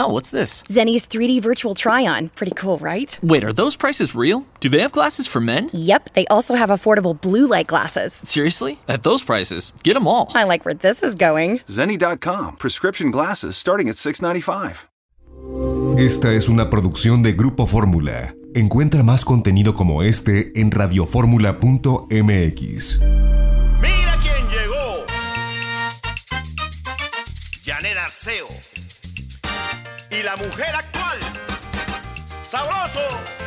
Oh, what's this? Zenny's 3D virtual try on. Pretty cool, right? Wait, are those prices real? Do they have glasses for men? Yep, they also have affordable blue light glasses. Seriously? At those prices, get them all. I like where this is going. Zenny.com, prescription glasses starting at 695. Esta es una producción de Grupo Fórmula. Encuentra más contenido como este en radioformula.mx. Mira quién llegó. Janet Arceo. Y la mujer actual. Sabroso.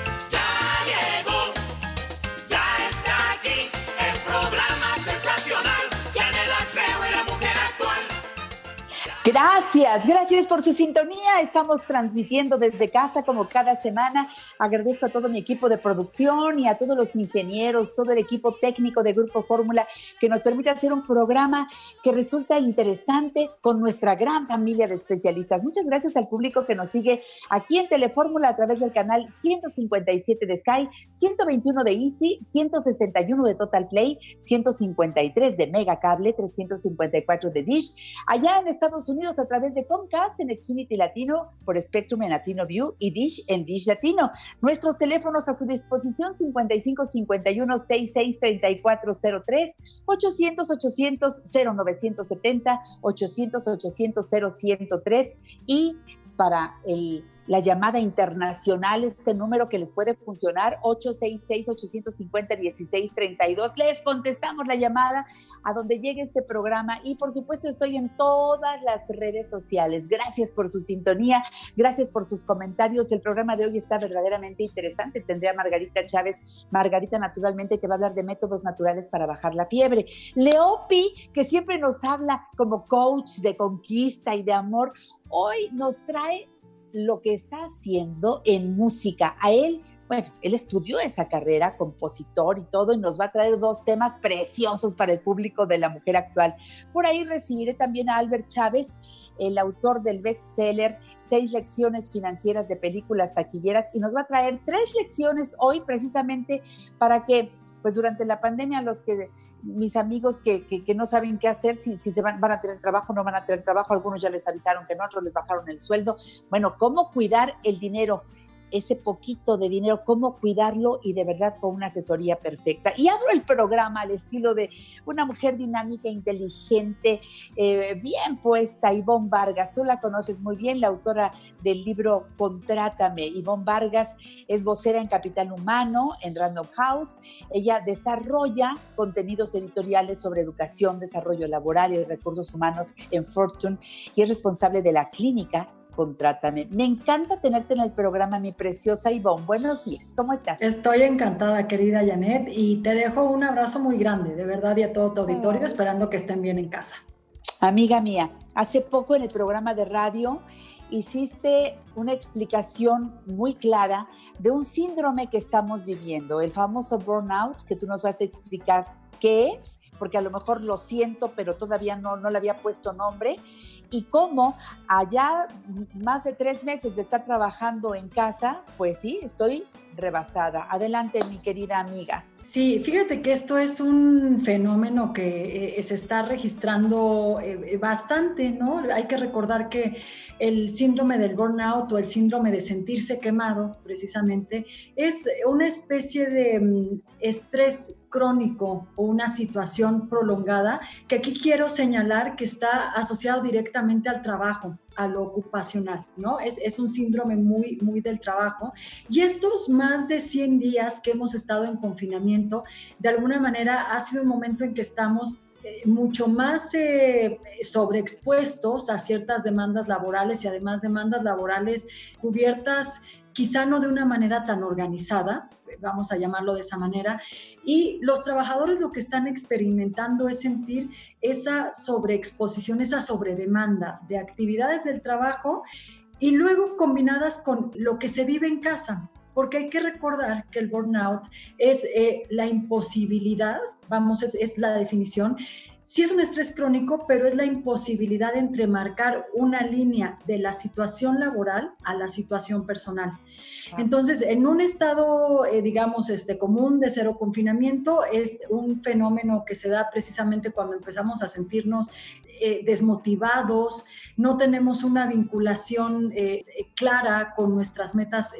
Gracias, gracias por su sintonía. Estamos transmitiendo desde casa como cada semana. Agradezco a todo mi equipo de producción y a todos los ingenieros, todo el equipo técnico de Grupo Fórmula que nos permite hacer un programa que resulta interesante con nuestra gran familia de especialistas. Muchas gracias al público que nos sigue aquí en Telefórmula a través del canal 157 de Sky, 121 de Easy, 161 de Total Play, 153 de Mega Cable, 354 de Dish. Allá en Estados Unidos a través de Comcast en Xfinity Latino, por Spectrum en Latino View y Dish en Dish Latino. Nuestros teléfonos a su disposición 55 51 66 3403 800 800 0970 800 800 0103 y para el, la llamada internacional, este número que les puede funcionar, 866-850-1632. Les contestamos la llamada a donde llegue este programa y por supuesto estoy en todas las redes sociales. Gracias por su sintonía, gracias por sus comentarios. El programa de hoy está verdaderamente interesante. Tendré a Margarita Chávez, Margarita naturalmente, que va a hablar de métodos naturales para bajar la fiebre. Leopi, que siempre nos habla como coach de conquista y de amor, hoy nos trae lo que está haciendo en música. A él bueno, él estudió esa carrera, compositor y todo, y nos va a traer dos temas preciosos para el público de la mujer actual. Por ahí recibiré también a Albert Chávez, el autor del bestseller Seis lecciones financieras de películas taquilleras, y nos va a traer tres lecciones hoy precisamente para que pues durante la pandemia los que mis amigos que, que, no saben qué hacer, si, si se van, van, a tener trabajo, no van a tener trabajo, algunos ya les avisaron que no, otros les bajaron el sueldo. Bueno, ¿cómo cuidar el dinero? Ese poquito de dinero, cómo cuidarlo y de verdad con una asesoría perfecta. Y abro el programa al estilo de una mujer dinámica, inteligente, eh, bien puesta, Ivonne Vargas. Tú la conoces muy bien, la autora del libro Contrátame. Ivonne Vargas es vocera en Capital Humano, en Random House. Ella desarrolla contenidos editoriales sobre educación, desarrollo laboral y recursos humanos en Fortune y es responsable de la clínica Contrátame. Me encanta tenerte en el programa, mi preciosa Ivonne. Buenos días, ¿cómo estás? Estoy encantada, querida Janet, y te dejo un abrazo muy grande, de verdad, y a todo tu auditorio, oh. esperando que estén bien en casa. Amiga mía, hace poco en el programa de radio hiciste una explicación muy clara de un síndrome que estamos viviendo, el famoso burnout, que tú nos vas a explicar qué es porque a lo mejor lo siento, pero todavía no, no le había puesto nombre, y cómo allá más de tres meses de estar trabajando en casa, pues sí, estoy rebasada. Adelante, mi querida amiga. Sí, fíjate que esto es un fenómeno que eh, se está registrando eh, bastante, ¿no? Hay que recordar que el síndrome del burnout o el síndrome de sentirse quemado, precisamente, es una especie de mm, estrés crónico o una situación prolongada que aquí quiero señalar que está asociado directamente al trabajo a lo ocupacional, ¿no? Es, es, un síndrome muy, muy del trabajo. Y estos más de 100 días que hemos estado en confinamiento, de alguna manera ha sido un momento en que estamos eh, mucho más eh, sobreexpuestos a ciertas demandas laborales y además demandas laborales cubiertas quizá no de una manera tan organizada, vamos a llamarlo de esa manera, y los trabajadores lo que están experimentando es sentir esa sobreexposición, esa sobredemanda de actividades del trabajo y luego combinadas con lo que se vive en casa, porque hay que recordar que el burnout es eh, la imposibilidad, vamos, es, es la definición, sí es un estrés crónico, pero es la imposibilidad de entremarcar una línea de la situación laboral a la situación personal. Entonces, en un estado, eh, digamos, este, común de cero confinamiento, es un fenómeno que se da precisamente cuando empezamos a sentirnos eh, desmotivados, no tenemos una vinculación eh, clara con nuestras metas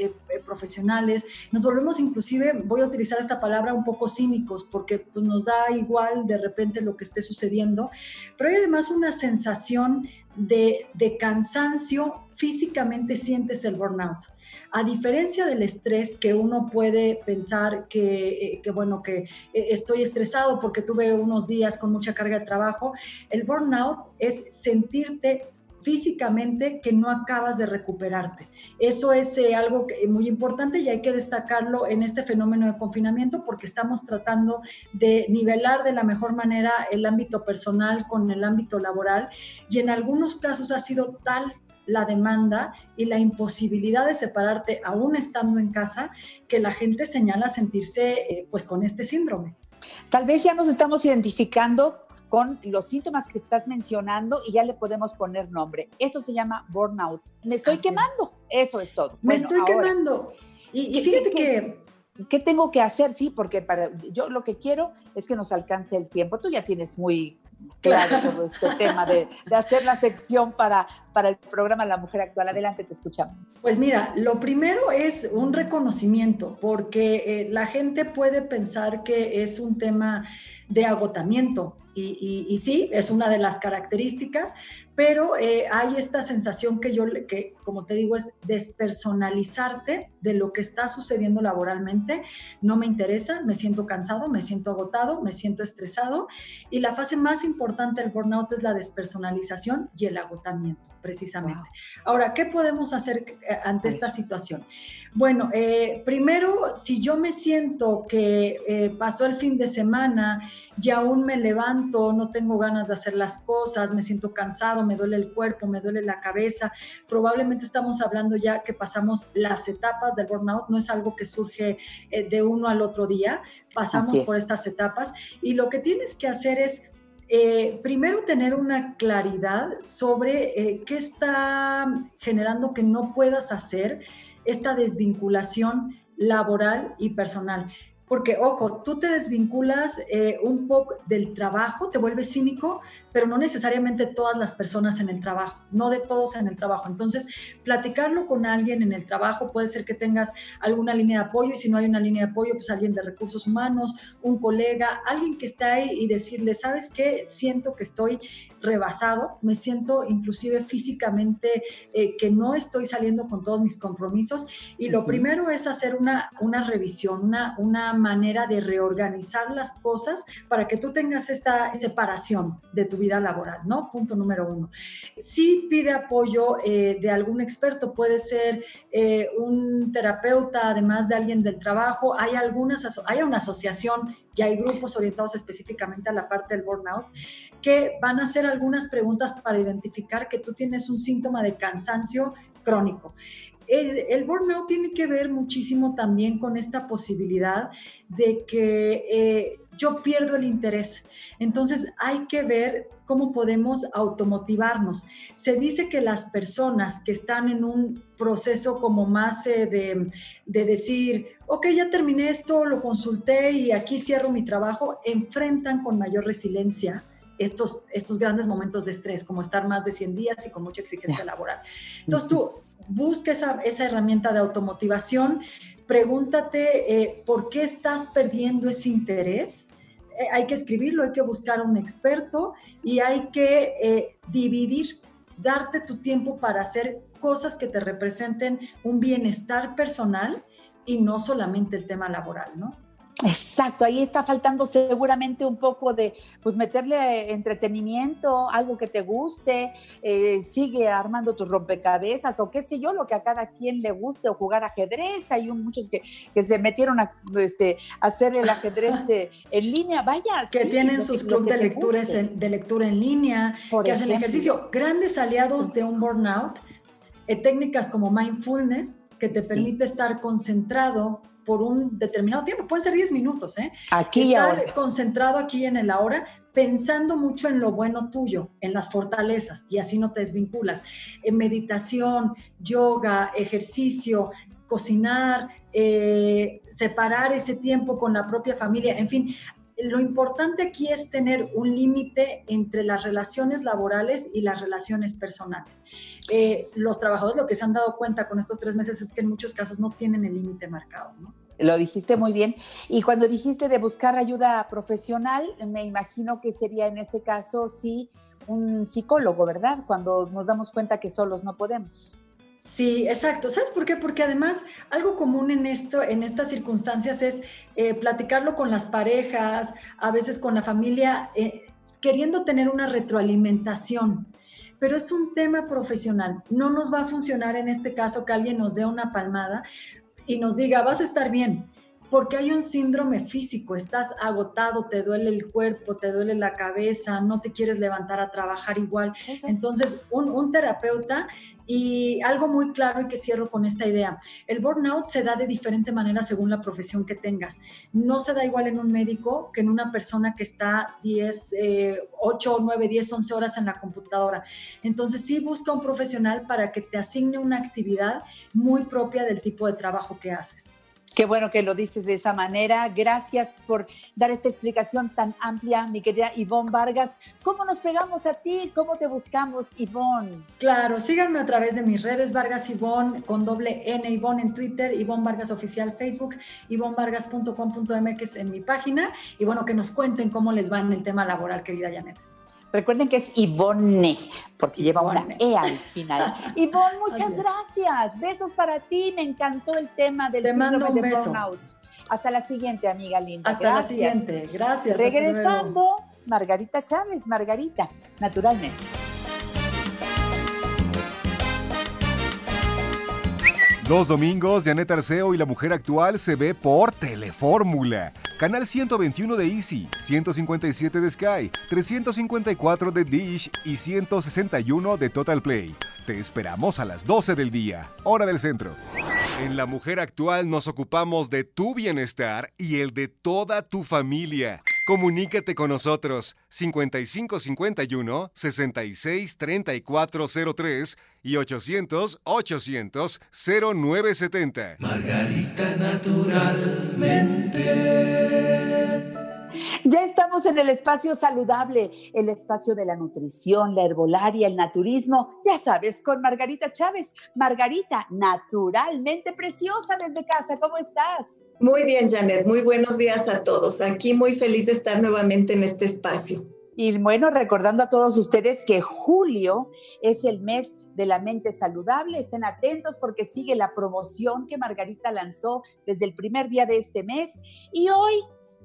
profesionales, nos volvemos inclusive, voy a utilizar esta palabra, un poco cínicos, porque pues, nos da igual de repente lo que esté sucediendo, pero hay además una sensación de, de cansancio, físicamente sientes el burnout. A diferencia del estrés que uno puede pensar que, eh, bueno, que eh, estoy estresado porque tuve unos días con mucha carga de trabajo, el burnout es sentirte físicamente que no acabas de recuperarte. Eso es eh, algo muy importante y hay que destacarlo en este fenómeno de confinamiento porque estamos tratando de nivelar de la mejor manera el ámbito personal con el ámbito laboral y en algunos casos ha sido tal la demanda y la imposibilidad de separarte aún estando en casa que la gente señala sentirse eh, pues con este síndrome. Tal vez ya nos estamos identificando con los síntomas que estás mencionando y ya le podemos poner nombre. Esto se llama burnout. Me estoy quemando. Eso es todo. Me estoy quemando. Y, y fíjate que ¿qué tengo que hacer? Sí, porque para, yo lo que quiero es que nos alcance el tiempo. Tú ya tienes muy claro todo este tema de, hacer la sección para, para el programa La Mujer Actual. Adelante, te escuchamos. Pues mira, lo primero es un reconocimiento, porque eh, la gente puede pensar que es un tema de agotamiento. Y, sí, es una de las características, pero eh, hay esta sensación que yo, que como te digo, es despersonalizarte de lo que está sucediendo laboralmente. No me interesa, me siento cansado, me siento agotado, me siento estresado. Y la fase más importante del burnout es la despersonalización y el agotamiento, precisamente. Ahora, ¿qué podemos hacer eh, ante esta situación? Bueno, eh, primero, si yo me siento que pasó el fin de semana y aún me levanto, no tengo ganas de hacer las cosas, me siento cansado, me duele el cuerpo, me duele la cabeza, probablemente estamos hablando ya que pasamos las etapas del burnout, no es algo que surge eh, de uno al otro día, pasamos por estas etapas y lo que tienes que hacer es eh, primero tener una claridad sobre eh, qué está generando que no puedas hacer esta desvinculación laboral y personal. Porque, ojo, tú te desvinculas eh, un poco del trabajo, te vuelves cínico, pero no necesariamente todas las personas en el trabajo, no de todos en el trabajo. Entonces, platicarlo con alguien en el trabajo puede ser que tengas alguna línea de apoyo y si no hay una línea de apoyo, pues alguien de recursos humanos, un colega, alguien que está ahí y decirle, ¿sabes qué? Siento que estoy rebasado, me siento inclusive físicamente eh, que no estoy saliendo con todos mis compromisos y lo primero es hacer una, una revisión, una, una manera de reorganizar las cosas para que tú tengas esta separación de tu vida laboral, ¿no? Punto número uno. Si pide apoyo eh, de algún experto, puede ser eh, un terapeuta, además de alguien del trabajo, hay algunas, hay una asociación y hay grupos orientados específicamente a la parte del burnout que van a hacer algunas preguntas para identificar que tú tienes un síntoma de cansancio crónico. El, burnout tiene que ver muchísimo también con esta posibilidad de que eh, yo pierdo el interés. Entonces hay que ver cómo podemos automotivarnos. Se dice que las personas que están en un proceso como más eh, de, de, decir, ok, ya terminé esto, lo consulté y aquí cierro mi trabajo, enfrentan con mayor resiliencia estos, estos grandes momentos de estrés, como estar más de 100 días y con mucha exigencia laboral. Entonces tú busca esa, esa herramienta de automotivación, pregúntate eh, por qué estás perdiendo ese interés. Eh, hay que escribirlo, hay que buscar un experto y hay que eh, dividir, darte tu tiempo para hacer cosas que te representen un bienestar personal y no solamente el tema laboral, ¿no? Exacto, ahí está faltando seguramente un poco de, pues meterle entretenimiento, algo que te guste, eh, sigue armando tus rompecabezas o qué sé yo, lo que a cada quien le guste o jugar ajedrez. Hay muchos que, que se metieron a este, hacer el ajedrez eh, en línea, vaya. Que tienen sus clubes de, lectura en, de lectura en línea, que hacen ejercicio. Grandes aliados de un burnout, eh, técnicas como mindfulness, que te permite estar concentrado por un determinado tiempo, pueden ser 10 minutos, ¿eh? Aquí y ahora. concentrado aquí en el ahora, pensando mucho en lo bueno tuyo, en las fortalezas, y así no te desvinculas. En meditación, yoga, ejercicio, cocinar, eh, separar ese tiempo con la propia familia, en fin, lo importante aquí es tener un límite entre las relaciones laborales y las relaciones personales. Eh, los trabajadores lo que se han dado cuenta con estos tres meses es que en muchos casos no tienen el límite marcado. Lo dijiste muy bien. Y cuando dijiste de buscar ayuda profesional, me imagino que sería en ese caso, sí, un psicólogo, ¿verdad? Cuando nos damos cuenta que solos no podemos. Sí, exacto. ¿Sabes por qué? Porque además algo común en esto, en estas circunstancias, es eh, platicarlo con las parejas, a veces con la familia, eh, queriendo tener una retroalimentación. Pero es un tema profesional. No nos va a funcionar en este caso que alguien nos dé una palmada y nos diga, vas a estar bien porque hay un síndrome físico, estás agotado, te duele el cuerpo, te duele la cabeza, no te quieres levantar a trabajar igual. Entonces, un, terapeuta y algo muy claro y que cierro con esta idea, el burnout se da de diferente manera según la profesión que tengas. No se da igual en un médico que en una persona que está 10, 8, 9, 10, 11 horas en la computadora. Entonces sí busca un profesional para que te asigne una actividad muy propia del tipo de trabajo que haces. Qué bueno que lo dices de esa manera. Gracias por dar esta explicación tan amplia, mi querida Ivonne Vargas. ¿Cómo nos pegamos a ti? ¿Cómo te buscamos, Ivonne? Claro, síganme a través de mis redes Vargas Ivonne con doble N Ivonne en Twitter, Ivonne Vargas Oficial Facebook, ivonvargas.com.mx en mi página. Y bueno, que nos cuenten cómo les va en el tema laboral, querida Janet. Recuerden que es Ivonne, porque lleva una E al final. Ivonne, muchas gracias. Besos para ti. Me encantó el tema del Te síndrome de beso. burnout. Hasta la siguiente, amiga linda. Hasta la siguiente. Gracias. Regresando, Margarita Chávez, Margarita, naturalmente. Los domingos, Janet Arceo y la mujer actual se ve por Telefórmula. Canal 121 de Easy, 157 de Sky, 354 de Dish y 161 de Total Play. Te esperamos a las 12 del día, hora del centro. En La Mujer Actual nos ocupamos de tu bienestar y el de toda tu familia. Comunícate con nosotros 5551 66 3403 y 800 800 0970. Margarita naturalmente. Ya estamos en el espacio saludable, el espacio de la nutrición, la herbolaria, el naturismo, ya sabes, con Margarita Chávez. Margarita, naturalmente preciosa desde casa, ¿cómo estás? Muy bien, Janet, muy buenos días a todos. Aquí muy feliz de estar nuevamente en este espacio. Y bueno, recordando a todos ustedes que julio es el mes de la mente saludable. Estén atentos porque sigue la promoción que Margarita lanzó desde el primer día de este mes. Y hoy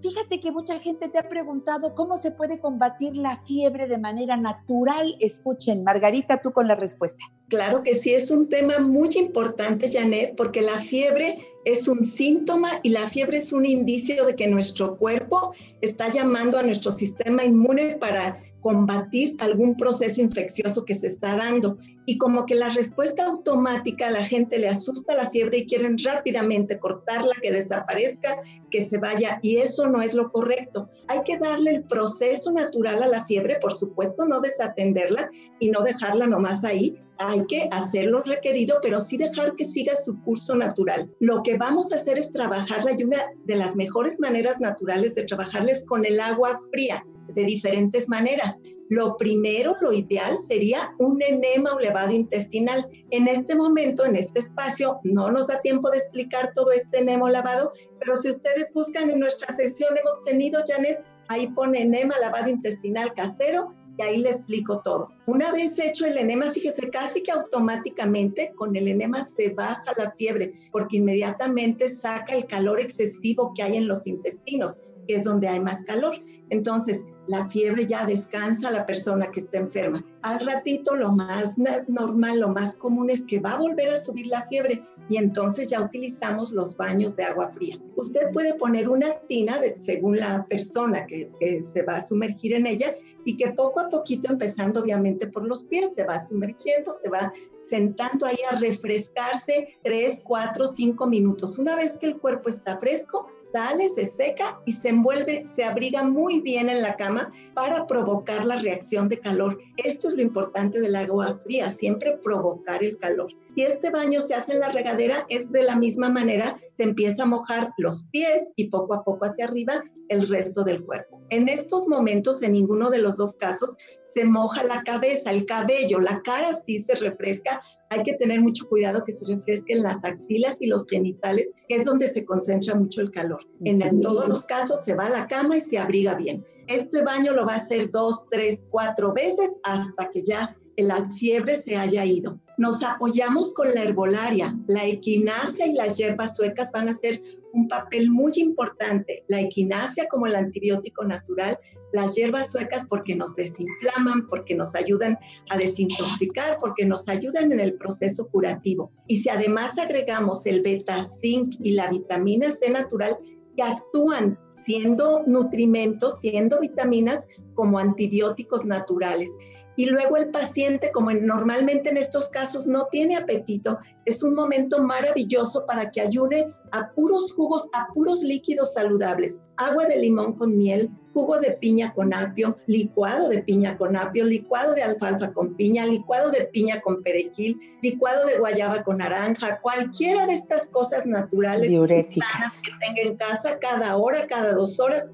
Fíjate que mucha gente te ha preguntado cómo se puede combatir la fiebre de manera natural. Escuchen, Margarita, tú con la respuesta. Claro que sí, es un tema muy importante, Janet, porque la fiebre es un síntoma y la fiebre es un indicio de que nuestro cuerpo está llamando a nuestro sistema inmune para combatir algún proceso infeccioso que se está dando. Y como que la respuesta automática a la gente le asusta la fiebre y quieren rápidamente cortarla, que desaparezca, que se vaya. Y eso no es lo correcto. Hay que darle el proceso natural a la fiebre, por supuesto, no desatenderla y no dejarla nomás ahí, hay que hacer lo requerido, pero sí dejar que siga su curso natural. Lo que vamos a hacer es trabajarla y una de las mejores maneras naturales de trabajarles con el agua fría de diferentes maneras. Lo primero, lo ideal sería un enema o levado intestinal. En este momento, en este espacio, no nos da tiempo de explicar todo este enema o lavado, pero si ustedes buscan en nuestra sesión, hemos tenido, Janet, ahí pone enema, lavado intestinal casero, y ahí le explico todo. Una vez hecho el enema, fíjese, casi que automáticamente con el enema se baja la fiebre, porque inmediatamente saca el calor excesivo que hay en los intestinos, que es donde hay más calor. Entonces, la fiebre ya descansa a la persona que está enferma. Al ratito lo más normal, lo más común es que va a volver a subir la fiebre y entonces ya utilizamos los baños de agua fría. Usted puede poner una tina según la persona que se va a sumergir en ella y que poco a poquito, empezando obviamente por los pies, se va sumergiendo, se va sentando ahí a refrescarse 3, 4, 5 minutos. Una vez que el cuerpo está fresco, sale, se seca y se envuelve, se abriga muy bien en la cama para provocar la reacción de calor. Esto es lo importante del agua fría, siempre provocar el calor. Si este baño se hace en la regadera, es de la misma manera, se empieza a mojar los pies y poco a poco hacia arriba el resto del cuerpo. En estos momentos, en ninguno de los dos casos, se moja la cabeza, el cabello, la cara sí se refresca. Hay que tener mucho cuidado que se refresquen las axilas y los genitales, que es donde se concentra mucho el calor. En todos los casos se va a la cama y se abriga bien. Este baño lo va a hacer dos, tres, cuatro veces hasta que ya la fiebre se haya ido. Nos apoyamos con la herbolaria. La equinacia y las hierbas suecas van a ser un papel muy importante. La equinacia como el antibiótico natural, las hierbas suecas porque nos desinflaman, porque nos ayudan a desintoxicar, porque nos ayudan en el proceso curativo. Y si además agregamos el beta zinc y la vitamina C natural, que actúan siendo nutrimentos, siendo vitaminas como antibióticos naturales y luego el paciente, como normalmente en estos casos no tiene apetito, es un momento maravilloso para que ayune a puros jugos, a puros líquidos saludables. Agua de limón con miel, jugo de piña con apio, licuado de piña con apio, licuado de alfalfa con piña, licuado de piña con perejil, licuado de guayaba con naranja, cualquiera de estas cosas naturales sanas que tenga en casa cada hora, cada dos horas,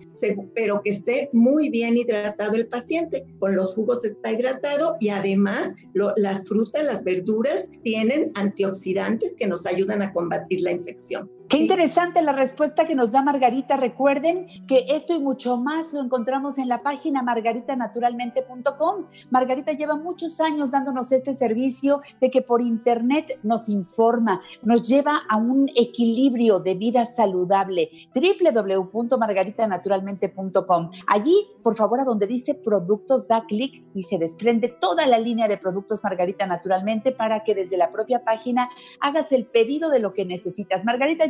pero que esté muy bien hidratado el paciente. Con los jugos está hidratado y además las frutas, las verduras tienen antioxidantes que nos ayudan a combatir la infección. Qué interesante la respuesta que nos da Margarita. Recuerden que esto y mucho más lo encontramos en la página margaritanaturalmente.com. Margarita lleva muchos años dándonos este servicio de que por internet nos informa, nos lleva a un equilibrio de vida saludable. www.margaritanaturalmente.com. Allí, por favor, a donde dice productos, da clic y se desprende toda la línea de productos Margarita Naturalmente para que desde la propia página hagas el pedido de lo que necesitas. Margarita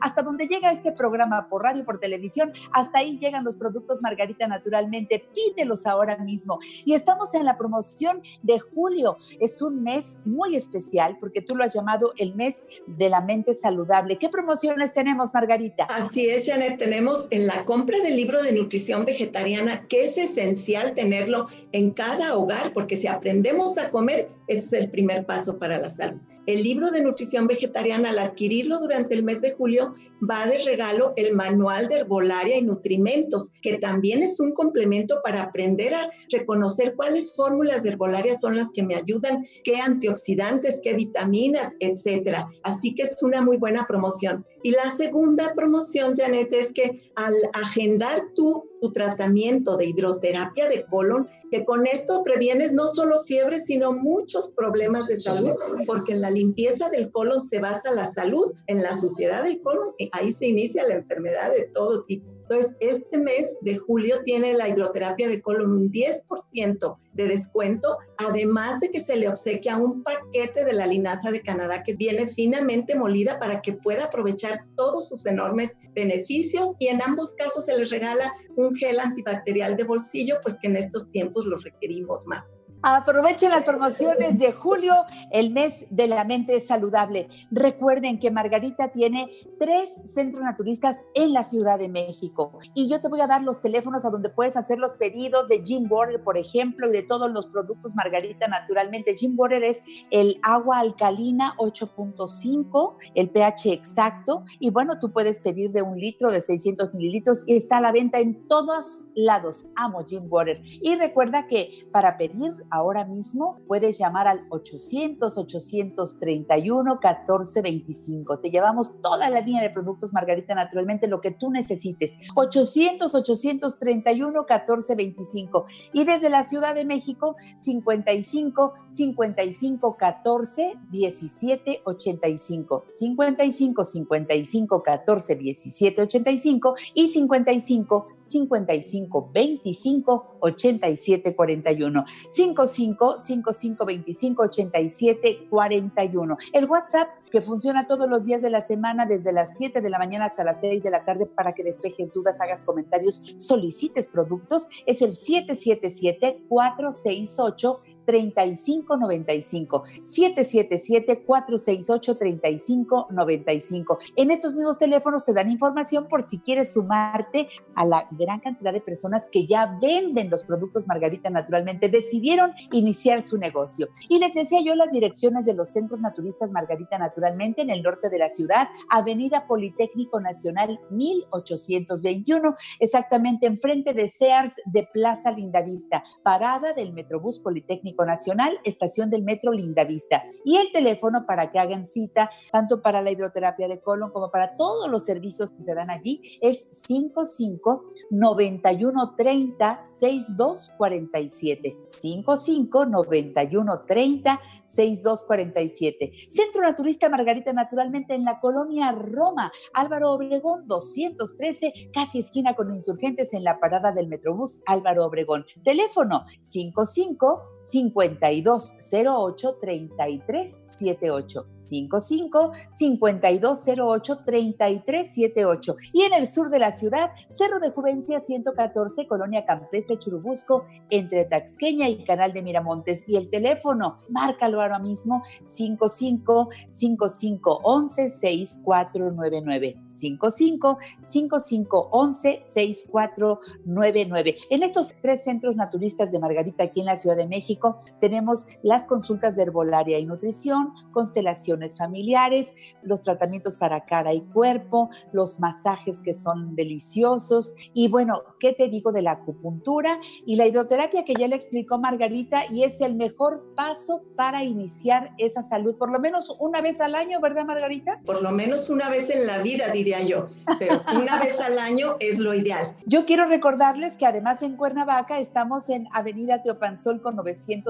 hasta donde llega este programa por radio, por televisión, hasta ahí llegan los productos Margarita naturalmente. Pídelos ahora mismo. Y estamos en la promoción de julio. Es un mes muy especial porque tú lo has llamado el mes de la mente saludable. ¿Qué promociones tenemos, Margarita? Así es, Janet. Tenemos en la compra del libro de nutrición vegetariana, que es esencial tenerlo en cada hogar, porque si aprendemos a comer, ese es el primer paso para la salud. El libro de nutrición vegetariana, al adquirirlo durante el mes de julio, va de regalo el manual de herbolaria y nutrimentos, que también es un complemento para aprender a reconocer cuáles fórmulas de herbolaria son las que me ayudan, qué antioxidantes, qué vitaminas, etcétera. Así que es una muy buena promoción. Y la segunda promoción, Janet, es que al agendar tu, tu tratamiento de hidroterapia de colon, que con esto previenes no solo fiebre, sino muchos problemas de salud, porque en la limpieza del colon se basa la salud, en la suciedad del colon, ahí se inicia la enfermedad de todo tipo. Entonces, este mes de julio tiene la hidroterapia de colon un 10% de descuento, además de que se le obsequia un paquete de la linaza de Canadá que viene finamente molida para que pueda aprovechar todos sus enormes beneficios y en ambos casos se les regala un gel antibacterial de bolsillo, pues que en estos tiempos los requerimos más. Aprovechen las promociones de julio, el mes de la mente saludable. Recuerden que Margarita tiene tres centros naturistas en la Ciudad de México. Y yo te voy a dar los teléfonos a donde puedes hacer los pedidos de Jim Border, por ejemplo, y de todos los productos Margarita naturalmente. Jim Border es el agua alcalina 8.5, el pH exacto. Y bueno, tú puedes pedir de un litro, de 600 mililitros y está a la venta en todos lados. Amo Jim Border. Y recuerda que para pedir ahora mismo, puedes llamar al 800-831-1425. Te llevamos toda la línea de productos Margarita Naturalmente, lo que tú necesites. 800-831-1425. Y desde la Ciudad de México, 55 55 14 17 85. 55 55 14 17 85 y 55 55 25 87 41. 55 55 25 87 41. El WhatsApp que funciona todos los días de la semana desde las 7 de la mañana hasta las 6 de la tarde para que despejes dudas, hagas comentarios, solicites productos es el 777 468 3595 777-468-3595. En estos mismos teléfonos te dan información por si quieres sumarte a la gran cantidad de personas que ya venden los productos Margarita naturalmente, decidieron iniciar su negocio. Y les decía yo las direcciones de los centros naturistas Margarita naturalmente en el norte de la ciudad, Avenida Politécnico Nacional 1821, exactamente enfrente de Sears de Plaza Lindavista, parada del Metrobús Politécnico Nacional, estación del Metro Lindavista. Y el teléfono para que hagan cita, tanto para la hidroterapia de colon como para todos los servicios que se dan allí, es 55 91 30 62 47. 55 91 30 6247. Centro Naturista Margarita, naturalmente en la colonia Roma, Álvaro Obregón 213, casi esquina con insurgentes en la parada del Metrobús Álvaro Obregón. Teléfono 55 5208 3378 55 5208 3378 y en el sur de la ciudad Cerro de Juvencia 114 Colonia Campestre Churubusco entre Taxqueña y Canal de Miramontes. Y el teléfono márcalo ahora mismo 55 55 11 6499 55 55 11 6499 en estos tres centros naturistas de Margarita aquí en la Ciudad de México tenemos las consultas de herbolaria y nutrición, constelaciones familiares, los tratamientos para cara y cuerpo, los masajes que son deliciosos y bueno, ¿qué te digo de la acupuntura y la hidroterapia que ya le explicó Margarita y es el mejor paso para iniciar esa salud, por lo menos una vez al año, ¿verdad Margarita? Por lo menos una vez en la vida, diría yo, pero una vez al año es lo ideal. Yo quiero recordarles que además en Cuernavaca estamos en Avenida Teopanzol con 900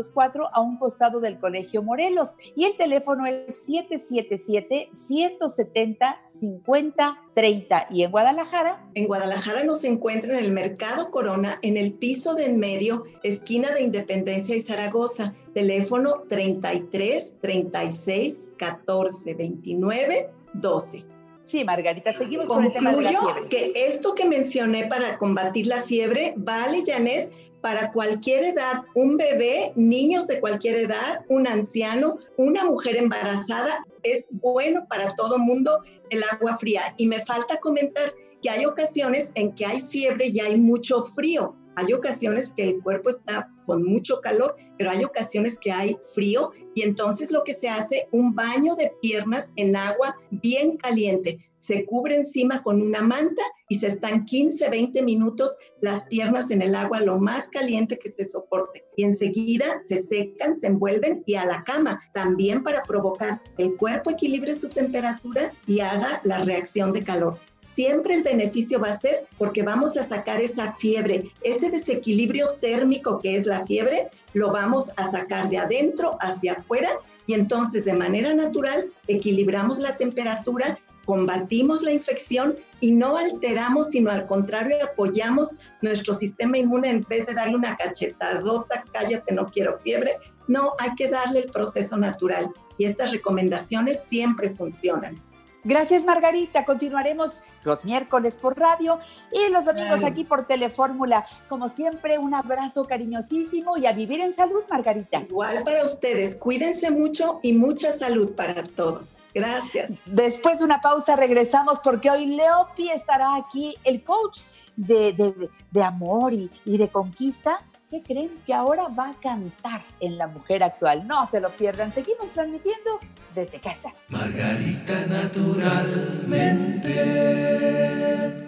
a un costado del Colegio Morelos y el teléfono es 777-170-5030. ¿Y en Guadalajara? En Guadalajara nos encuentra en el Mercado Corona, en el piso de en medio, esquina de Independencia y Zaragoza. Teléfono 33 36 14 29 12. Sí, Margarita, seguimos con el tema de la fiebre. que esto que mencioné para combatir la fiebre vale, Janet, para cualquier edad, un bebé, niños de cualquier edad, un anciano, una mujer embarazada, es bueno para todo mundo el agua fría. Y me falta comentar que hay ocasiones en que hay fiebre y hay mucho frío. Hay ocasiones que el cuerpo está con mucho calor, pero hay ocasiones que hay frío y entonces lo que se hace, un baño de piernas en agua bien caliente se cubre encima con una manta y se están 15, 20 minutos las piernas en el agua lo más caliente que se soporte. Y enseguida se secan, se envuelven y a la cama, también para provocar el cuerpo equilibre su temperatura y haga la reacción de calor siempre el beneficio va a ser porque vamos a sacar esa fiebre, ese desequilibrio térmico que es la fiebre, lo vamos a sacar de adentro hacia afuera y entonces de manera natural equilibramos la temperatura combatimos la infección y no alteramos, sino al contrario, apoyamos nuestro sistema inmune en vez de darle una cachetadota, cállate, no quiero fiebre. No, hay que darle el proceso natural y estas recomendaciones siempre funcionan. Gracias, Margarita. Continuaremos los miércoles por radio y los domingos aquí por Telefórmula. Como siempre, un abrazo cariñosísimo y a vivir en salud, Margarita. Igual para ustedes. Cuídense mucho y mucha salud para todos. Gracias. Después de una pausa regresamos porque hoy Leopi estará aquí, el coach de, de, amor y, y de conquista ¿qué creen? Que ahora va a cantar en La Mujer Actual. No se lo pierdan, seguimos transmitiendo desde casa. Margarita naturalmente.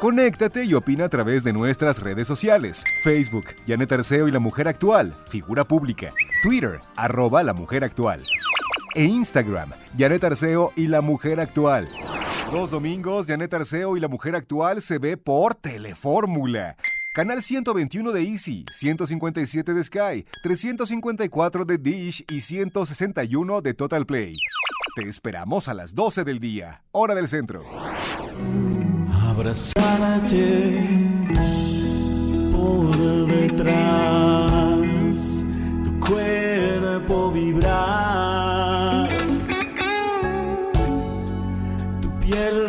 Conéctate y opina a través de nuestras redes sociales. Facebook, Janet Arceo y La Mujer Actual, figura pública. Twitter, arroba La Mujer Actual. E Instagram, Janet Arceo y La Mujer Actual. Dos domingos, Janet Arceo y La Mujer Actual se ve por Telefórmula. Canal 121 de Easy, 157 de Sky, 354 de Dish y 161 de Total Play. Te esperamos a las 12 del día, hora del centro. Abrazarte por detrás, tu cuerpo vibrar, tu piel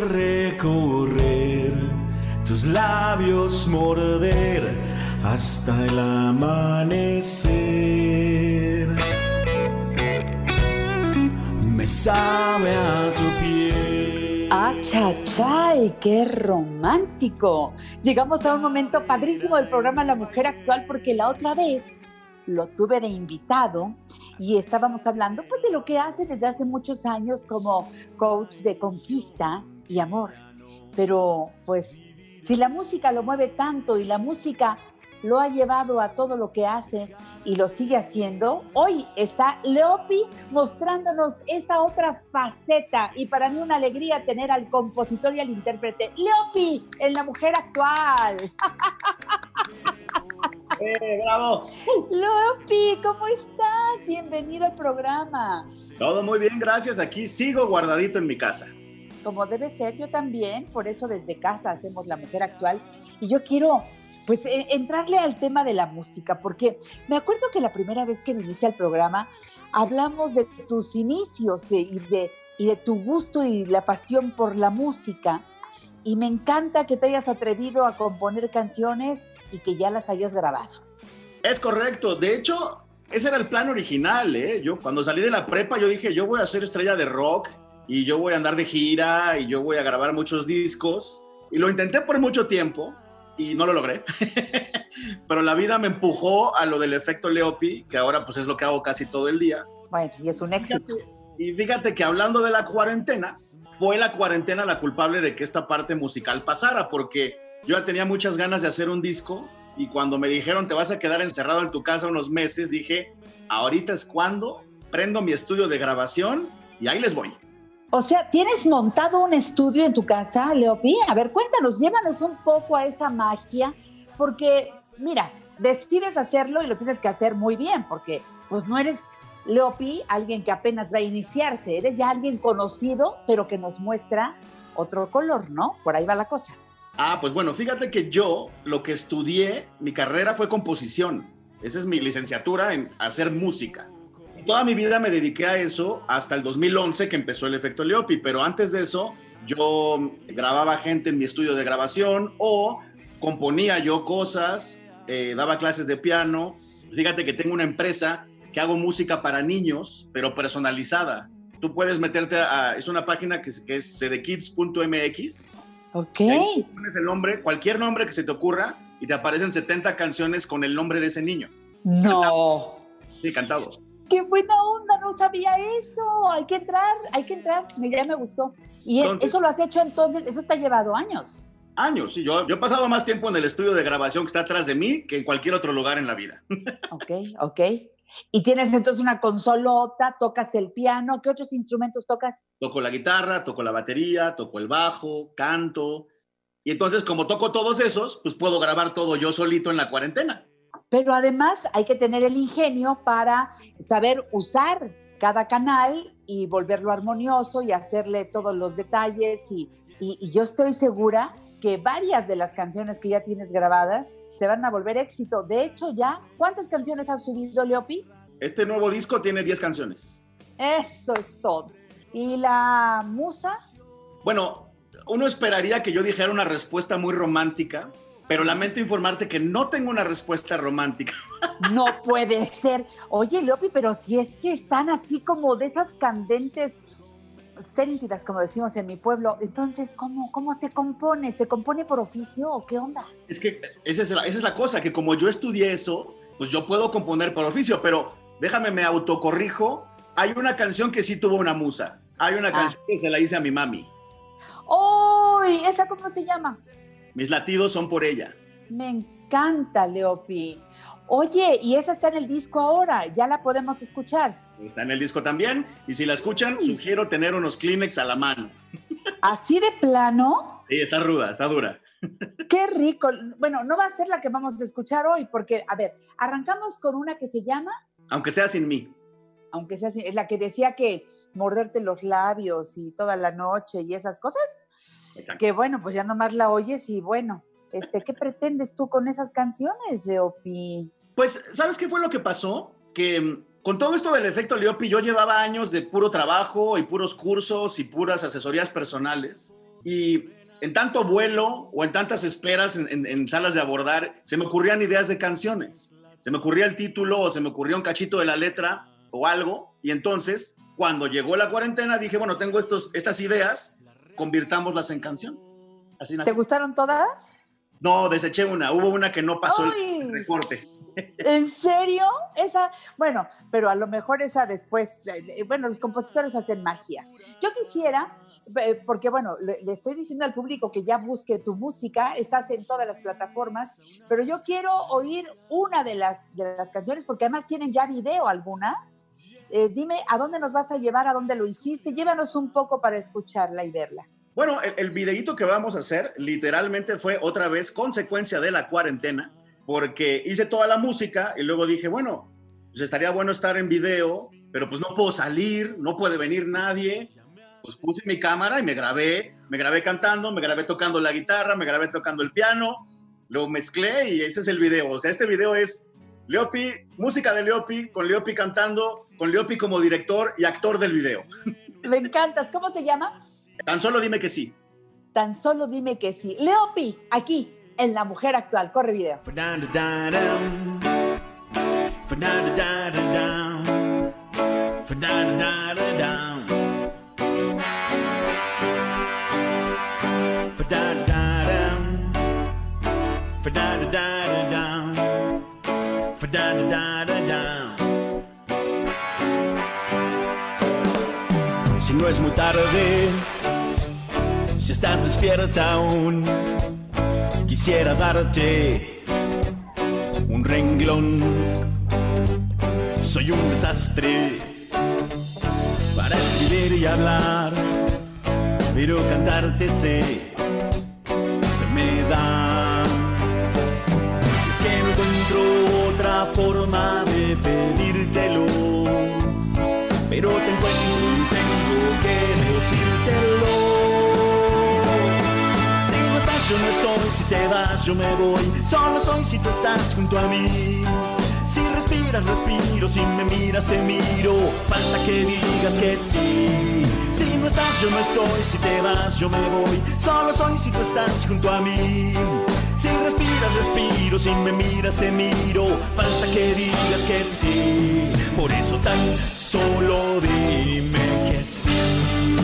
labios morder hasta el amanecer. Me sabe a tu piel. Ah, ¡Qué romántico! Llegamos a un momento padrísimo del programa La Mujer Actual porque la otra vez lo tuve de invitado y estábamos hablando pues de lo que hace desde hace muchos años como coach de conquista y amor. Pero pues si la música lo mueve tanto y la música lo ha llevado a todo lo que hace y lo sigue haciendo, hoy está Leopi mostrándonos esa otra faceta y para mí una alegría tener al compositor y al intérprete. Leopi en la mujer actual. ¡Eh, bravo! Leopi, ¿cómo estás? Bienvenido al programa. Todo muy bien, gracias. Aquí sigo guardadito en mi casa. Como debe ser, yo también, por eso desde casa hacemos La Mujer Actual. Y yo quiero, pues, eh, entrarle al tema de la música, porque me acuerdo que la primera vez que viniste al programa hablamos de tus inicios eh, y de, y de tu gusto y la pasión por la música. Y me encanta que te hayas atrevido a componer canciones y que ya las hayas grabado. Es correcto. De hecho, ese era el plan original, ¿eh? Yo cuando salí de la prepa, yo dije, yo voy a ser estrella de rock y yo voy a andar de gira y yo voy a grabar muchos discos. Y lo intenté por mucho tiempo y no lo logré. Pero la vida me empujó a lo del efecto Leopi, que ahora pues es lo que hago casi todo el día. Bueno, y es un éxito. Y fíjate que hablando de la cuarentena, fue la cuarentena la culpable de que esta parte musical pasara, porque yo ya tenía muchas ganas de hacer un disco y cuando me dijeron te vas a quedar encerrado en tu casa unos meses, dije, ahorita es cuando prendo mi estudio de grabación y ahí les voy. O sea, ¿tienes montado un estudio en tu casa, Leopi? A ver, cuéntanos, llévanos un poco a esa magia, porque, mira, decides hacerlo y lo tienes que hacer muy bien, porque pues no eres Leopi, alguien que apenas va a iniciarse, eres ya alguien conocido, pero que nos muestra otro color, ¿no? Por ahí va la cosa. Ah, pues bueno, fíjate que yo lo que estudié, mi carrera fue composición. Esa es mi licenciatura en hacer música. Toda mi vida me dediqué a eso hasta el 2011 que empezó el efecto Leopi, pero antes de eso yo grababa gente en mi estudio de grabación o componía yo cosas, eh, daba clases de piano. Fíjate que tengo una empresa que hago música para niños, pero personalizada. Tú puedes meterte a, es una página que, es- que es cdkids.mx. Ok. Ahí pones el nombre, cualquier nombre que se te ocurra, y te aparecen 70 canciones con el nombre de ese niño. No. Sí, cantado. ¡Qué buena onda! No sabía eso. Hay que entrar, hay que entrar. Me- Ya me gustó. Y Entonces- eso lo has hecho entonces, eso te ha llevado años. Años, sí. Yo, yo he pasado más tiempo en el estudio de grabación que está atrás de mí que en cualquier otro lugar en la vida. Ok, ok. Y tienes entonces una consolota, tocas el piano, ¿qué otros instrumentos tocas? Toco la guitarra, toco la batería, toco el bajo, canto. Y entonces, como toco todos esos, pues puedo grabar todo yo solito en la cuarentena. Pero además hay que tener el ingenio para saber usar cada canal y volverlo armonioso y hacerle todos los detalles. Y, y- y yo estoy segura que varias de las canciones que ya tienes grabadas se van a volver éxito. De hecho, ya, ¿cuántas canciones has subido, Leopi? Este nuevo disco tiene 10 canciones. Eso es todo. ¿Y la musa? Bueno, uno esperaría que yo dijera una respuesta muy romántica, pero lamento informarte que no tengo una respuesta romántica. No puede ser. Oye, Leopi, pero si es que están así como de esas candentes céntidas, como decimos en mi pueblo, entonces, ¿cómo, ¿cómo se compone? ¿Se compone por oficio o qué onda? Es que esa es, la, esa es la cosa, que como yo estudié eso, pues yo puedo componer por oficio, pero déjame, me autocorrijo. Hay una canción que sí tuvo una musa. Hay una Ah. canción que se la hice a mi mami. ¡Uy! ¿Esa cómo se llama? Mis latidos son por ella. Me encanta, Leopi. Oye, y esa está en el disco ahora, ya la podemos escuchar. Está en el disco también. Y si la escuchan, sugiero tener unos Kleenex a la mano. ¿Así de plano? Sí, está ruda, está dura. ¡Qué rico! Bueno, no va a ser la que vamos a escuchar hoy, porque, a ver, arrancamos con una que se llama Aunque sea sin mí. aunque sea así, es la que decía que morderte los labios y toda la noche y esas cosas, que bueno, pues ya nomás la oyes y bueno, este, ¿qué pretendes tú con esas canciones, Leopi? Pues, ¿sabes qué fue lo que pasó? Que mm, con todo esto del efecto Leopi, yo llevaba años de puro trabajo y puros cursos y puras asesorías personales. Y en tanto vuelo o en tantas esperas en, en- en salas de abordar, se me ocurrían ideas de canciones. Se me ocurría el título o se me ocurría un cachito de la letra o algo. Y entonces, cuando llegó la cuarentena, dije, bueno, tengo estos, estas ideas, convirtámoslas en canción. Así ¿Te gustaron todas? No, deseché una. Hubo una que no pasó Ay. el recorte. ¿En serio? Esa, bueno, pero a lo mejor esa después, bueno, los compositores hacen magia. Yo quisiera, eh, porque bueno, le, le estoy diciendo al público que ya busque tu música, estás en todas las plataformas, pero yo quiero oír una de las, de las canciones, porque además tienen ya video algunas. Eh, dime, ¿a dónde nos vas a llevar? ¿A dónde lo hiciste? Llévanos un poco para escucharla y verla. Bueno, el, el que vamos a hacer literalmente fue otra vez consecuencia de la cuarentena, porque hice toda la música y luego dije, bueno, pues estaría bueno estar en video, pero pues no puedo salir, no puede venir nadie. Pues puse mi cámara y me grabé, me grabé cantando, me grabé tocando la guitarra, me grabé tocando el piano, lo mezclé y ese es el video. O sea, este video es Leopi, música de Leopi, con Leopi cantando, con Leopi como director y actor del video. Me encantas. ¿Cómo se llama? Tan solo dime que sí. Tan solo dime que sí. Leopi, aquí, en La Mujer Actual. Corre video. Fa-da-da-da-da-dum. Si no es muy tarde, si estás despierta aún, quisiera darte un renglón. Soy un desastre para escribir y hablar, pero cantarte sé, se me da. Es que no encuentro forma de pedírtelo, pero te encuentro y tengo que decírtelo. Si no estás, yo no estoy, si te vas, yo me voy. Solo soy si tú estás junto a mí. Si respiras, respiro, si me miras, te miro. Falta que digas que sí. Si no estás, yo no estoy, si te vas, yo me voy. Solo soy si tú estás junto a mí. Si respiras, respiro, si me miras, te miro. Falta que digas que sí. Por eso tan solo dime que sí.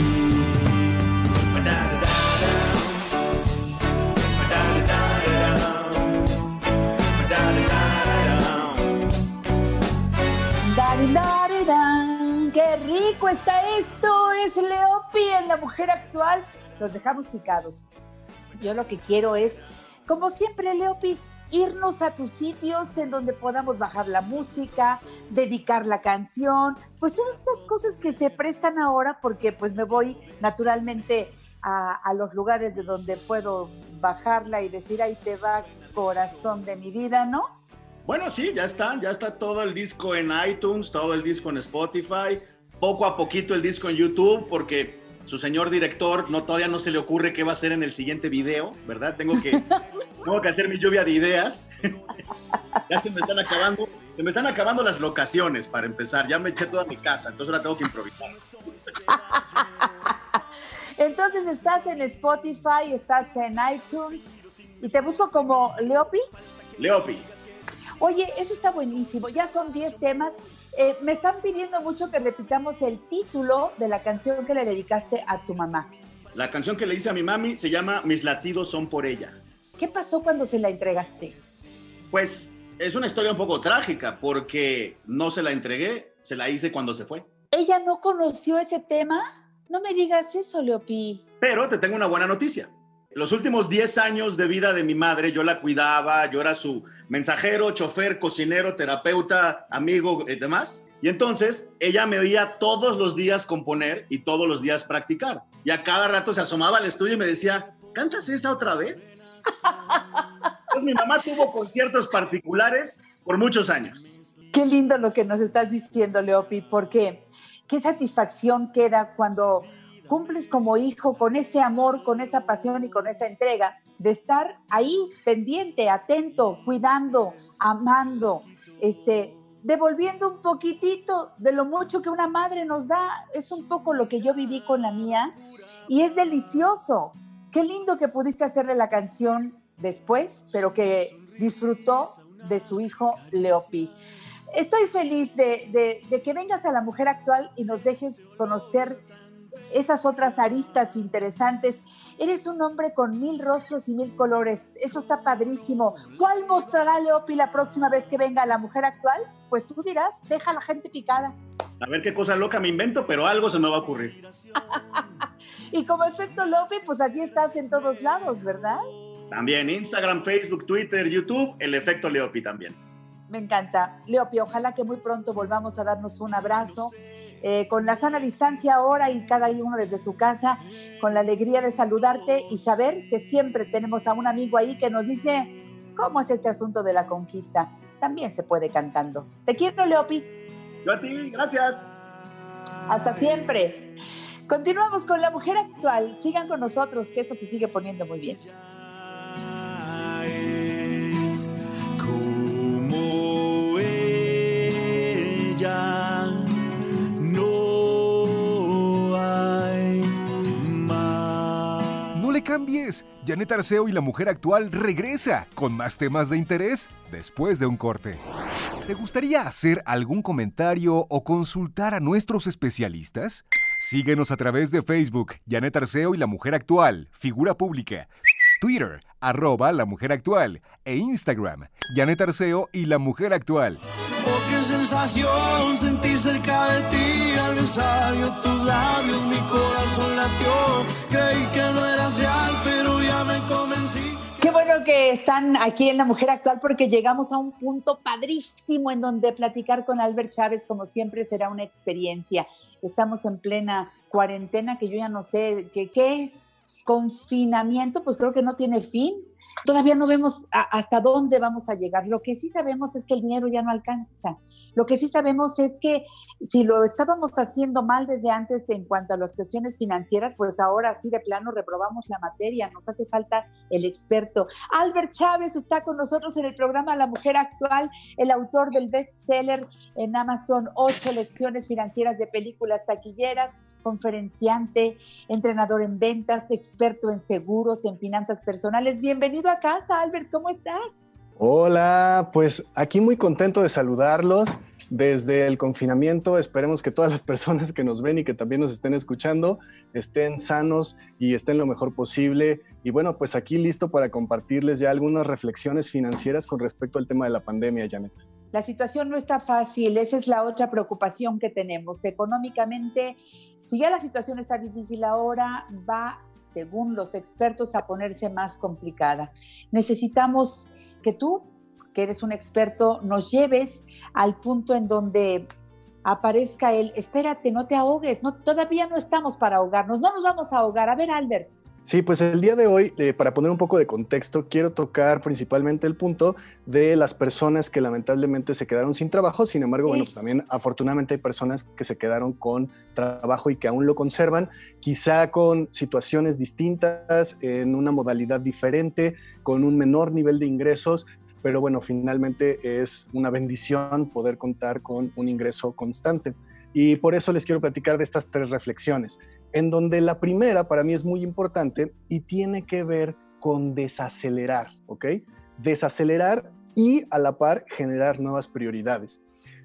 ¡Qué rico está esto! Es Leopi en La Mujer Actual. Los dejamos picados. Yo lo que quiero es, como siempre, Leopi, irnos a tus sitios en donde podamos bajar la música, dedicar la canción, pues todas esas cosas que se prestan ahora, porque pues me voy naturalmente a, a los lugares de donde puedo bajarla y decir, ahí te va, corazón de mi vida, ¿no? Bueno, sí, ya está, ya está todo el disco en iTunes, todo el disco en Spotify, poco a poquito el disco en YouTube, porque su señor director no todavía no se le ocurre qué va a hacer en el siguiente video, ¿verdad? Tengo que, tengo que hacer mi lluvia de ideas. ya se me están acabando, se me están acabando las locaciones para empezar. Ya me eché toda mi casa, entonces ahora tengo que improvisar. Entonces estás en Spotify, estás en iTunes y te busco como Leopi. Leopi. Oye, eso está buenísimo. Ya son 10 temas. Eh, me están pidiendo mucho que repitamos el título de la canción que le dedicaste a tu mamá. La canción que le hice a mi mami se llama Mis latidos son por ella. ¿Qué pasó cuando se la entregaste? Pues es una historia un poco trágica porque no se la entregué, se la hice cuando se fue. ¿Ella no conoció ese tema? No me digas eso, Leopi. Pero te tengo una buena noticia. Los últimos 10 años de vida de mi madre, yo la cuidaba, yo era su mensajero, chofer, cocinero, terapeuta, amigo y demás. Y entonces ella me oía todos los días componer y todos los días practicar. Y a cada rato se asomaba al estudio y me decía, ¿cantas esa otra vez? Entonces mi mamá tuvo conciertos particulares por muchos años. Qué lindo lo que nos estás diciendo, Leopi, porque qué satisfacción queda cuando cumples como hijo con ese amor, con esa pasión y con esa entrega de estar ahí pendiente, atento, cuidando, amando, este, devolviendo un poquitito de lo mucho que una madre nos da. Es un poco lo que yo viví con la mía y es delicioso. Qué lindo que pudiste hacerle la canción después, pero que disfrutó de su hijo Leopi. Estoy feliz de, de que vengas a la mujer actual y nos dejes conocer esas otras aristas interesantes. Eres un hombre con mil rostros y mil colores. Eso está padrísimo. ¿Cuál mostrará Leopi la próxima vez que venga la mujer actual? Pues tú dirás, deja a la gente picada. A ver qué cosa loca me invento, pero algo se me va a ocurrir. y como efecto Leopi, pues así estás en todos lados, ¿verdad? También Instagram, Facebook, Twitter, YouTube, el efecto Leopi también. Me encanta. Leopi, ojalá que muy pronto volvamos a darnos un abrazo eh, con la sana distancia ahora y cada uno desde su casa, con la alegría de saludarte y saber que siempre tenemos a un amigo ahí que nos dice, ¿cómo es este asunto de la conquista? También se puede cantando. Te quiero, Leopi. Yo a ti, gracias. Hasta siempre. Continuamos con la mujer actual. Sigan con nosotros, que esto se sigue poniendo muy bien. Cambies. Janet Arceo y la mujer actual regresa con más temas de interés después de un corte. ¿Te gustaría hacer algún comentario o consultar a nuestros especialistas? Síguenos a través de Facebook, Janet Arceo y la mujer actual, figura pública. Twitter, arroba la mujer actual. E Instagram, Janet Arceo y la mujer actual. Oh, qué sensación sentí cerca de ti Qué bueno que están aquí en La Mujer Actual porque llegamos a un punto padrísimo en donde platicar con Albert Chávez, como siempre, será una experiencia. Estamos en plena cuarentena que yo ya no sé qué es. Confinamiento, pues creo que no tiene fin Todavía no vemos hasta dónde vamos a llegar. Lo que sí sabemos es que el dinero ya no alcanza. Lo que sí sabemos es que si lo estábamos haciendo mal desde antes en cuanto a las cuestiones financieras, pues ahora sí de plano reprobamos la materia. Nos hace falta el experto. Albert Chávez está con nosotros en el programa La Mujer Actual, el autor del bestseller en Amazon, Ocho lecciones financieras de películas taquilleras conferenciante, entrenador en ventas, experto en seguros, en finanzas personales. Bienvenido a casa, Albert, ¿cómo estás? Hola, pues aquí muy contento de saludarlos desde el confinamiento. Esperemos que todas las personas que nos ven y que también nos estén escuchando estén sanos y estén lo mejor posible. Y bueno, pues aquí listo para compartirles ya algunas reflexiones financieras con respecto al tema de la pandemia, Janet. La situación no está fácil, esa es la otra preocupación que tenemos. Económicamente, si ya la situación está difícil ahora, va, según los expertos, a ponerse más complicada. Necesitamos que tú, que eres un experto, nos lleves al punto en donde aparezca el, espérate, no te ahogues, no, todavía no estamos para ahogarnos, no nos vamos a ahogar. A ver, Albert, Sí, pues el día de hoy, eh, para poner un poco de contexto, quiero tocar principalmente el punto de las personas que lamentablemente se quedaron sin trabajo. Sin embargo, bueno, también afortunadamente hay personas que se quedaron con trabajo y que aún lo conservan, quizá con situaciones distintas, en una modalidad diferente, con un menor nivel de ingresos, pero bueno, finalmente es una bendición poder contar con un ingreso constante. Y por eso les quiero platicar de estas tres reflexiones en donde la primera para mí es muy importante y tiene que ver con desacelerar, ¿ok? Desacelerar y a la par generar nuevas prioridades.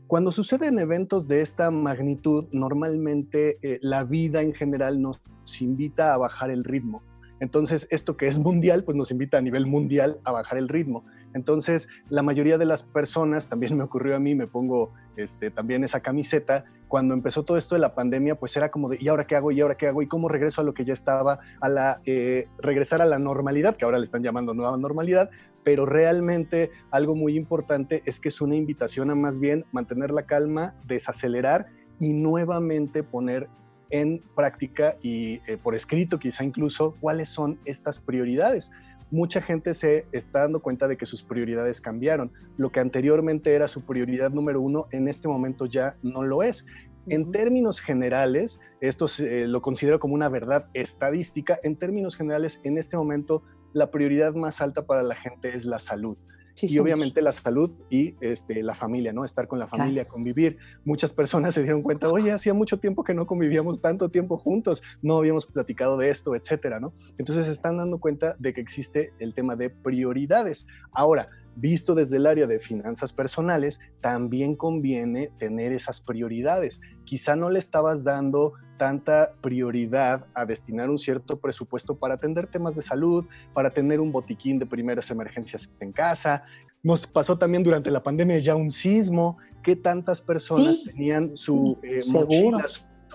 Cuando suceden eventos de esta magnitud, normalmente eh, la vida en general nos invita a bajar el ritmo. Entonces, esto que es mundial, pues nos invita a nivel mundial a bajar el ritmo. Entonces, la mayoría de las personas, también me ocurrió a mí, me pongo este, también esa camiseta, cuando empezó todo esto de la pandemia, pues era como de, ¿y ahora qué hago? ¿Y ahora qué hago? ¿Y cómo regreso a lo que ya estaba? A la, eh, regresar a la normalidad, que ahora le están llamando nueva normalidad, pero realmente algo muy importante es que es una invitación a más bien mantener la calma, desacelerar y nuevamente poner en práctica y eh, por escrito quizá incluso cuáles son estas prioridades mucha gente se está dando cuenta de que sus prioridades cambiaron. Lo que anteriormente era su prioridad número uno, en este momento ya no lo es. En términos generales, esto lo considero como una verdad estadística, en términos generales, en este momento la prioridad más alta para la gente es la salud y obviamente la salud y este, la familia, ¿no? Estar con la familia, convivir. Muchas personas se dieron cuenta, oye, hacía mucho tiempo que no convivíamos tanto tiempo juntos, no habíamos platicado de esto, etcétera, ¿no? Entonces se están dando cuenta de que existe el tema de prioridades. Ahora, visto desde el área de finanzas personales, también conviene tener esas prioridades. Quizá no le estabas dando tanta prioridad a destinar un cierto presupuesto para atender temas de salud, para tener un botiquín de primeras emergencias en casa. Nos pasó también durante la pandemia ya un sismo, que tantas personas tenían su eh, mochila,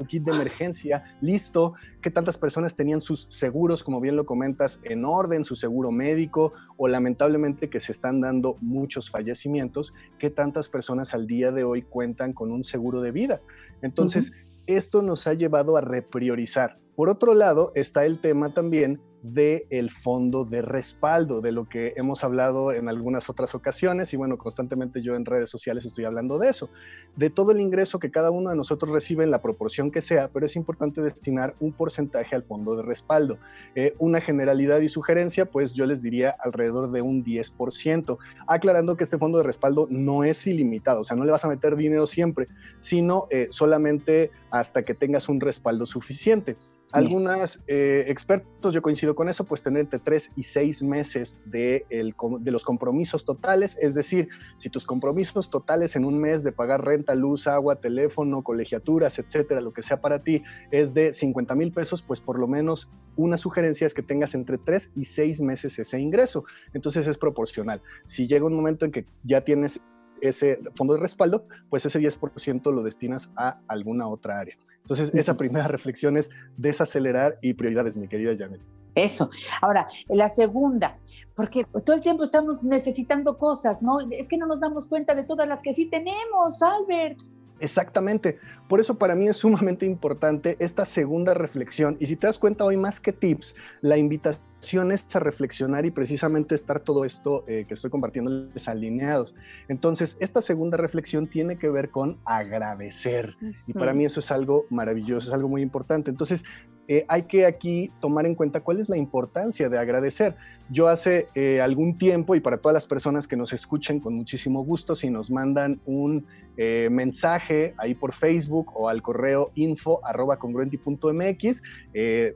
su kit de emergencia listo, que tantas personas tenían sus seguros, como bien lo comentas, en orden, su seguro médico, o lamentablemente que se están dando muchos fallecimientos, que tantas personas al día de hoy cuentan con un seguro de vida. Entonces, esto nos ha llevado a repriorizar. Por otro lado, está el tema también del el fondo de respaldo, de lo que hemos hablado en algunas otras ocasiones y bueno, constantemente yo en redes sociales estoy hablando de eso, de todo el ingreso que cada uno de nosotros recibe en la proporción que sea, pero es importante destinar un porcentaje al fondo de respaldo. Eh, una generalidad y sugerencia, pues yo les diría alrededor de un 10%, aclarando que este fondo de respaldo no es ilimitado, o sea, no le vas a meter dinero siempre, sino eh, solamente hasta que tengas un respaldo suficiente. Algunos eh, expertos, yo coincido con eso, pues tener entre tres y seis meses de, de, los compromisos totales, es decir, si tus compromisos totales en un mes de pagar renta, luz, agua, teléfono, colegiaturas, etcétera, lo que sea para ti, es de 50 mil pesos, pues por lo menos una sugerencia es que tengas entre tres y seis meses ese ingreso. Entonces es proporcional. Si llega un momento en que ya tienes ese fondo de respaldo, pues ese 10% lo destinas a alguna otra área. Entonces, esa primera reflexión es desacelerar y prioridades, mi querida Janet. Eso. Ahora, la segunda, porque todo el tiempo estamos necesitando cosas, ¿no? Es que no nos damos cuenta de todas las que sí tenemos, Albert. Exactamente. Por eso para mí es sumamente importante esta segunda reflexión. Y si te das cuenta hoy más que tips, la invitación es a reflexionar y precisamente estar todo esto eh, que estoy compartiendo alineados. Entonces, esta segunda reflexión tiene que ver con agradecer. Y para mí eso es algo maravilloso, es algo muy importante. Entonces, eh, hay que aquí tomar en cuenta cuál es la importancia de agradecer. Yo hace eh, algún tiempo, y para todas las personas que nos escuchen con muchísimo gusto, si nos mandan un eh, mensaje ahí por Facebook o al correo info arroba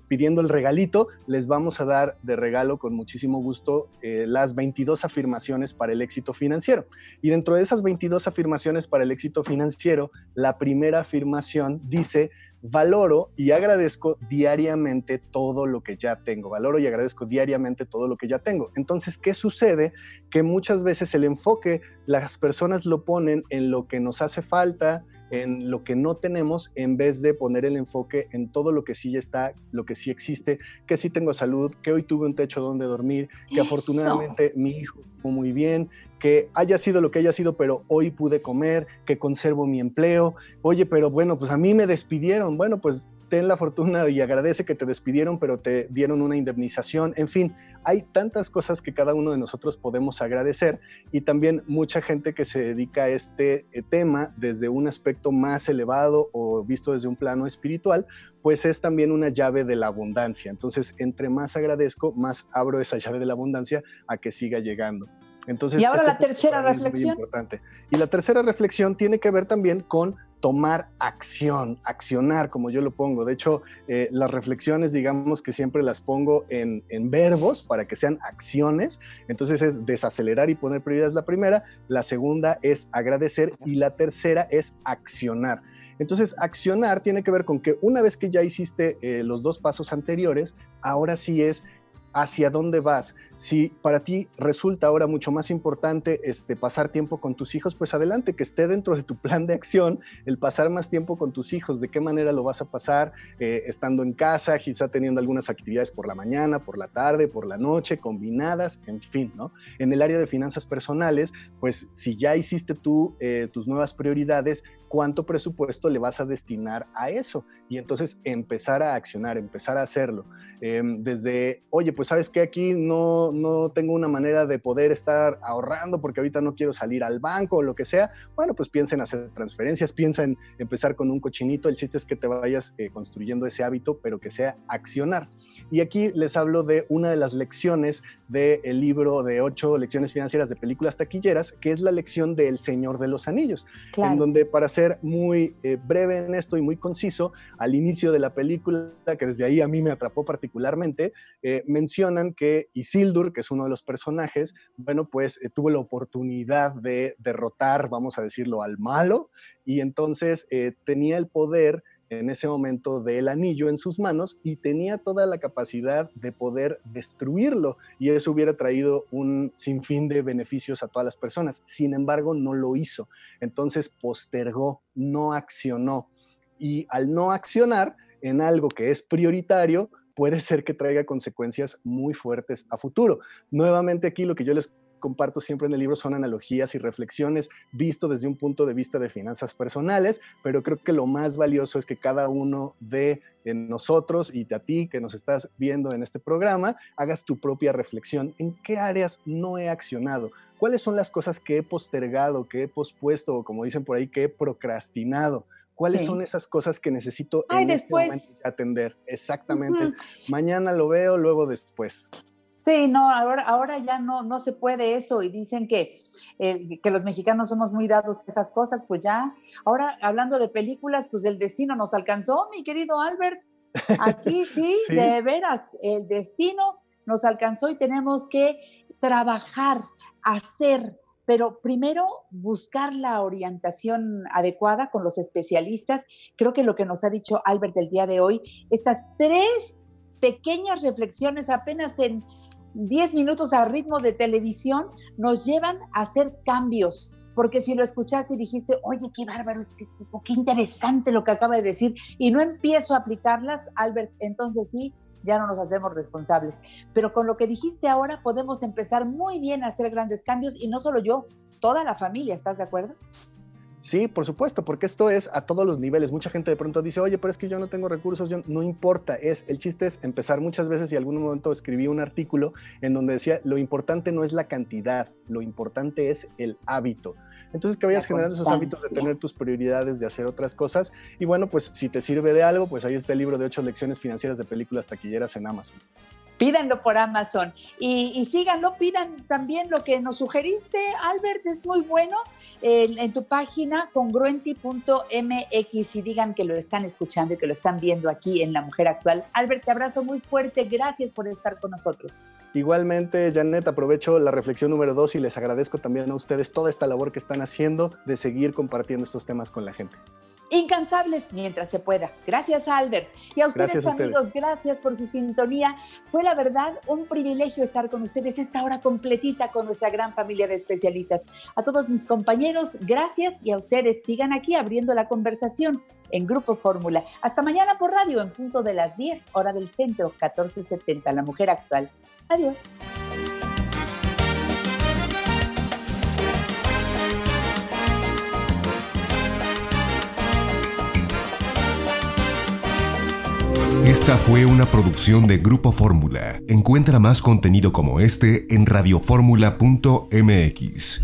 pidiendo el regalito, les vamos a dar de regalo con muchísimo gusto las 22 afirmaciones para el éxito financiero. Y dentro de esas 22 afirmaciones para el éxito financiero, la primera afirmación dice, valoro y agradezco diariamente todo lo que ya tengo. Valoro y agradezco diariamente todo lo que ya tengo. Entonces, ¿qué sucede? Que muchas veces el enfoque, las personas lo ponen en lo que nos hace falta, en lo que no tenemos, en vez de poner el enfoque en todo lo que sí ya está, lo que sí existe, que sí tengo salud, que hoy tuve un techo donde dormir, que afortunadamente mi hijo estuvo muy bien, que haya sido lo que haya sido, pero hoy pude comer, que conservo mi empleo. Oye, pero bueno, pues a mí me despidieron. Bueno, pues ten la fortuna y agradece que te despidieron, pero te dieron una indemnización. En fin, hay tantas cosas que cada uno de nosotros podemos agradecer y también mucha gente que se dedica a este eh, tema desde un aspecto más elevado o visto desde un plano espiritual, pues es también una llave de la abundancia. Entonces, entre más agradezco, más abro esa llave de la abundancia a que siga llegando. Entonces, y ahora este la tercera reflexión. Importante. Y la tercera reflexión tiene que ver también con tomar acción, accionar, como yo lo pongo. De hecho, eh, las reflexiones, digamos que siempre las pongo en, verbos para que sean acciones. Entonces es desacelerar y poner prioridad la primera, la segunda es agradecer y la tercera es accionar. Entonces, accionar tiene que ver con que una vez que ya hiciste eh, los dos pasos anteriores, ahora sí es hacia dónde vas. Si para ti resulta ahora mucho más importante este, pasar tiempo con tus hijos, pues adelante, que esté dentro de tu plan de acción el pasar más tiempo con tus hijos. ¿De qué manera lo vas a pasar? Eh, estando en casa, quizá teniendo algunas actividades por la mañana, por la tarde, por la noche, combinadas, en fin, ¿no? En el área de finanzas personales, pues si ya hiciste tú eh, tus nuevas prioridades, ¿cuánto presupuesto le vas a destinar a eso? Y entonces empezar a accionar, empezar a hacerlo. Em, desde, oye, pues sabes que aquí no, no tengo una manera de poder estar ahorrando porque ahorita no quiero salir al banco o lo que sea, bueno, pues piensa en hacer transferencias, piensa en empezar con un cochinito, el chiste es que te vayas eh, construyendo ese hábito, pero que sea accionar. Y aquí les hablo de una de las lecciones del libro de ocho lecciones financieras de películas taquilleras, que es la lección del Señor de los Anillos, en donde para ser muy eh, breve en esto y muy conciso, al inicio de la película, que desde ahí a mí me atrapó particularmente, eh, mencionan que Isildur, que es uno de los personajes, bueno, pues eh, tuvo la oportunidad de derrotar, vamos a decirlo, al malo, y entonces tenía el poder en ese momento del anillo en sus manos y tenía toda la capacidad de poder destruirlo y eso hubiera traído un sinfín de beneficios a todas las personas. Sin embargo, no lo hizo. Entonces postergó, no accionó. Y al no accionar en algo que es prioritario, puede ser que traiga consecuencias muy fuertes a futuro. Nuevamente aquí lo que yo les comparto siempre en el libro son analogías y reflexiones visto desde un punto de vista de finanzas personales, pero creo que lo más valioso es que cada uno de nosotros y a ti que nos estás viendo en este programa, hagas tu propia reflexión en qué áreas no he accionado, cuáles son las cosas que he postergado, que he pospuesto o como dicen por ahí, que he procrastinado. ¿Cuáles son esas cosas que necesito en este momento atender? Exactamente. Mañana lo veo, luego después. Sí, no, ahora, ahora ya no, no se puede eso y dicen que, eh, que los mexicanos somos muy dados a esas cosas, pues ya, ahora hablando de películas, pues el destino nos alcanzó, mi querido Albert. Aquí sí, de veras, el destino nos alcanzó y tenemos que trabajar, hacer, pero primero buscar la orientación adecuada con los especialistas. Creo que lo que nos ha dicho Albert el día de hoy, estas tres pequeñas reflexiones apenas en 10 minutos a ritmo de televisión nos llevan a hacer cambios. Porque si lo escuchaste y dijiste, oye, qué bárbaro, qué interesante lo que acaba de decir, y no empiezo a aplicarlas, Albert, entonces sí, ya no nos hacemos responsables. Pero con lo que dijiste ahora podemos empezar muy bien a hacer grandes cambios y no solo yo, toda la familia, ¿estás de acuerdo? Sí, por supuesto, porque esto es a todos los niveles. Mucha gente de pronto dice, oye, pero es que yo no tengo recursos, yo... no importa, es el chiste es empezar muchas veces y algún momento escribí un artículo en donde decía, lo importante no es la cantidad, lo importante es el hábito. Entonces que vayas generando esos hábitos de tener tus prioridades, de hacer otras cosas. Y bueno, pues si te sirve de algo, pues ahí está el libro de ocho lecciones financieras de películas taquilleras en Amazon. Pídanlo por Amazon y, síganlo, pidan también lo que nos sugeriste, Albert, es muy bueno, en tu página congruenti.mx y digan que lo están escuchando y que lo están viendo aquí en La Mujer Actual. Albert, te abrazo muy fuerte, gracias por estar con nosotros. Igualmente, Janet, aprovecho la reflexión número dos y les agradezco también a ustedes toda esta labor que están haciendo de seguir compartiendo estos temas con la gente incansables mientras se pueda. Gracias, Albert. Y a ustedes, amigos, gracias por su sintonía. Fue la verdad un privilegio estar con ustedes esta hora completita con nuestra gran familia de especialistas. A todos mis compañeros, gracias y a ustedes sigan aquí abriendo la conversación en Grupo Fórmula. Hasta mañana por radio en punto de las 10, hora del centro, 1470, La Mujer Actual. Adiós. Esta fue una producción de Grupo Fórmula. Encuentra más contenido como este en radioformula.mx.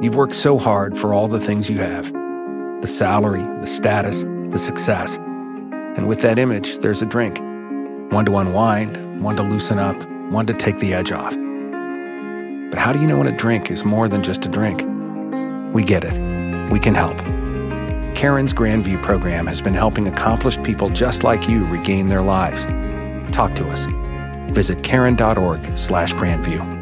You've worked so hard for all the things you have the salary, the status, the success. And with that image, there's a drink. One to unwind, one to loosen up, one to take the edge off. But how do you know when a drink is more than just a drink? We get it. We can help. Karen's Grandview program has been helping accomplished people just like you regain their lives. Talk to us. Visit karen.org/grandview.